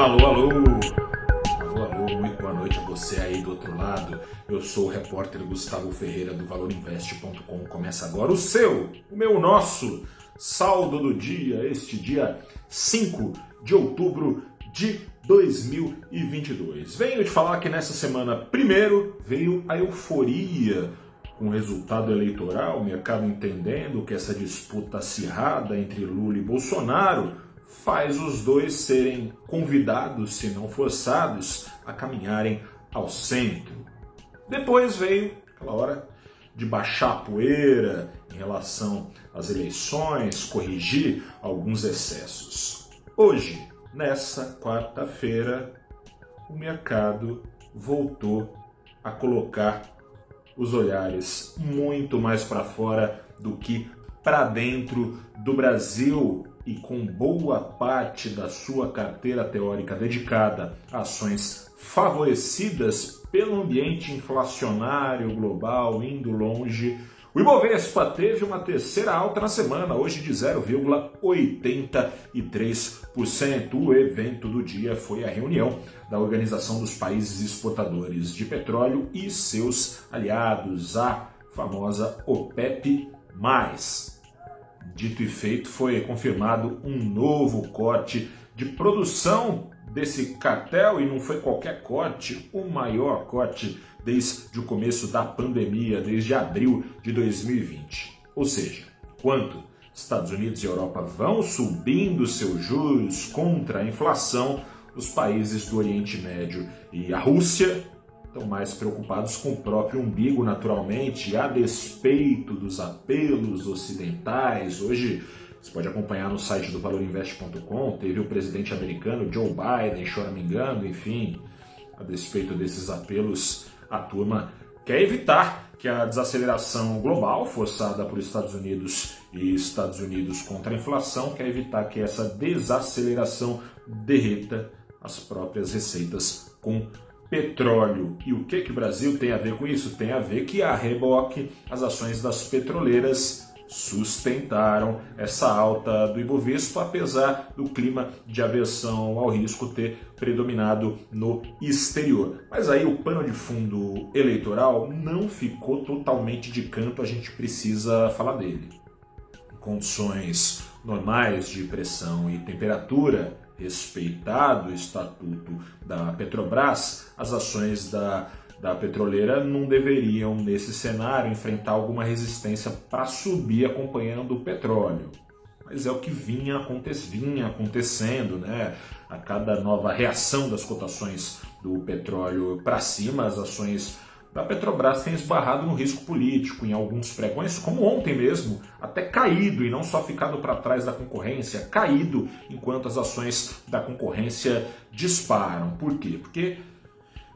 Alô, alô! Alô, alô, muito boa noite a você aí do outro lado. Eu sou o repórter Gustavo Ferreira do ValorInvest.com. Começa agora o seu, o meu, o nosso saldo do dia, este dia 5 de outubro de 2022. Venho te falar que nessa semana, primeiro, veio a euforia com o resultado eleitoral, o mercado entendendo que essa disputa acirrada entre Lula e Bolsonaro faz os dois serem convidados, se não forçados, a caminharem ao centro. Depois veio aquela hora de baixar a poeira em relação às eleições, corrigir alguns excessos. Hoje, nessa quarta-feira, o mercado voltou a colocar os olhares muito mais para fora do que para dentro do Brasil e com boa parte da sua carteira teórica dedicada a ações favorecidas pelo ambiente inflacionário global indo longe, o Ibovespa teve uma terceira alta na semana, hoje de 0,83%. O evento do dia foi a reunião da Organização dos Países Exportadores de Petróleo e seus aliados, a famosa OPEP+. Dito e feito, foi confirmado um novo corte de produção desse cartel e não foi qualquer corte, o maior corte desde o começo da pandemia, desde abril de 2020. Ou seja, quanto Estados Unidos e Europa vão subindo seus juros contra a inflação, os países do Oriente Médio e a Rússia estão mais preocupados com o próprio umbigo, naturalmente, a despeito dos apelos ocidentais. Hoje você pode acompanhar no site do valorinvest.com, teve o presidente americano Joe Biden choramingando, enfim, a despeito desses apelos, a turma quer evitar que a desaceleração global forçada por Estados Unidos e Estados Unidos contra a inflação quer evitar que essa desaceleração derreta as próprias receitas com petróleo. E o que que o Brasil tem a ver com isso? Tem a ver que a reboque as ações das petroleiras sustentaram essa alta do Ibovespa, apesar do clima de aversão ao risco ter predominado no exterior. Mas aí o pano de fundo eleitoral não ficou totalmente de canto, a gente precisa falar dele. Condições normais de pressão e temperatura, respeitado o estatuto da Petrobras, as ações da da petroleira não deveriam, nesse cenário, enfrentar alguma resistência para subir acompanhando o petróleo. Mas é o que vinha, aconte vinha acontecendo, né? A cada nova reação das cotações do petróleo para cima, as ações da Petrobras têm esbarrado no risco político em alguns pregões, como ontem mesmo, até caído e não só ficado para trás da concorrência, caído enquanto as ações da concorrência disparam. Por quê? Porque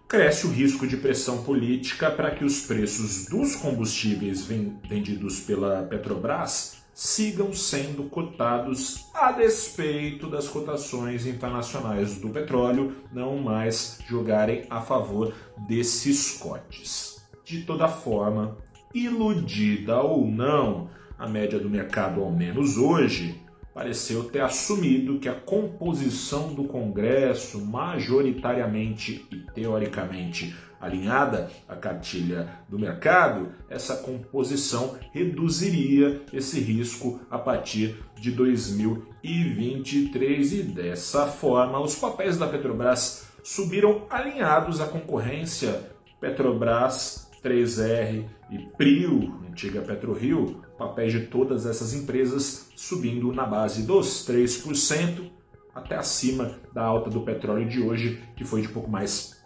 cresce o risco de pressão política para que os preços dos combustíveis vendidos pela Petrobras sigam sendo cotados a despeito das cotações internacionais do petróleo não mais jogarem a favor desses cotes. De toda forma, iludida ou não, a média do mercado, ao menos hoje, pareceu ter assumido que a composição do Congresso, majoritariamente e teoricamente alinhada à cartilha do mercado, essa composição reduziria esse risco a partir de 2023 e dessa forma os papéis da Petrobras subiram alinhados à concorrência. Petrobras 3R e Prio, antiga PetroRio, papéis de todas essas empresas subindo na base dos 3% até acima da alta do petróleo de hoje, que foi de pouco mais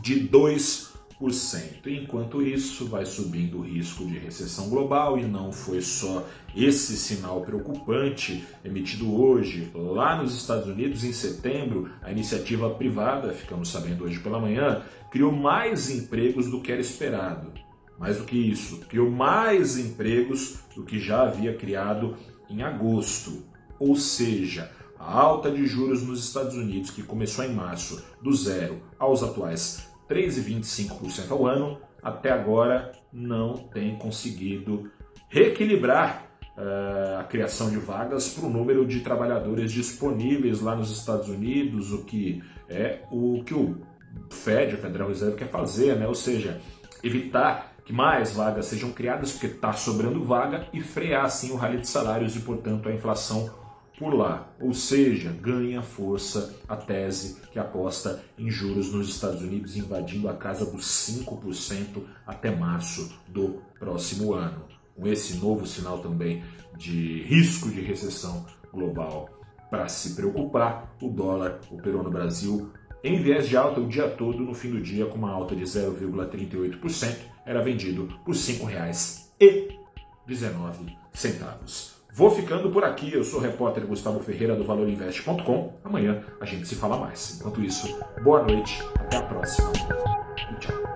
de 2%. Enquanto isso, vai subindo o risco de recessão global e não foi só esse sinal preocupante emitido hoje lá nos Estados Unidos em setembro, a iniciativa privada, ficamos sabendo hoje pela manhã, criou mais empregos do que era esperado. Mais do que isso, criou mais empregos do que já havia criado em agosto. Ou seja, a alta de juros nos Estados Unidos, que começou em março, do zero aos atuais 3,25% ao ano, até agora não tem conseguido reequilibrar uh, a criação de vagas para o número de trabalhadores disponíveis lá nos Estados Unidos, o que é o que o Fed, o Federal Reserve, quer fazer, né? ou seja, evitar que mais vagas sejam criadas, porque está sobrando vaga, e frear assim o rally de salários e, portanto, a inflação por lá. Ou seja, ganha força a tese que aposta em juros nos Estados Unidos invadindo a casa dos 5% até março do próximo ano. Com esse novo sinal também de risco de recessão global para se preocupar, o dólar operou no Brasil em viés de alta o dia todo, no fim do dia, com uma alta de 0,38%, era vendido por R$ 5,19. Vou ficando por aqui. Eu sou o repórter Gustavo Ferreira do ValorInvest.com. Amanhã a gente se fala mais. Enquanto isso, boa noite, até a próxima e tchau.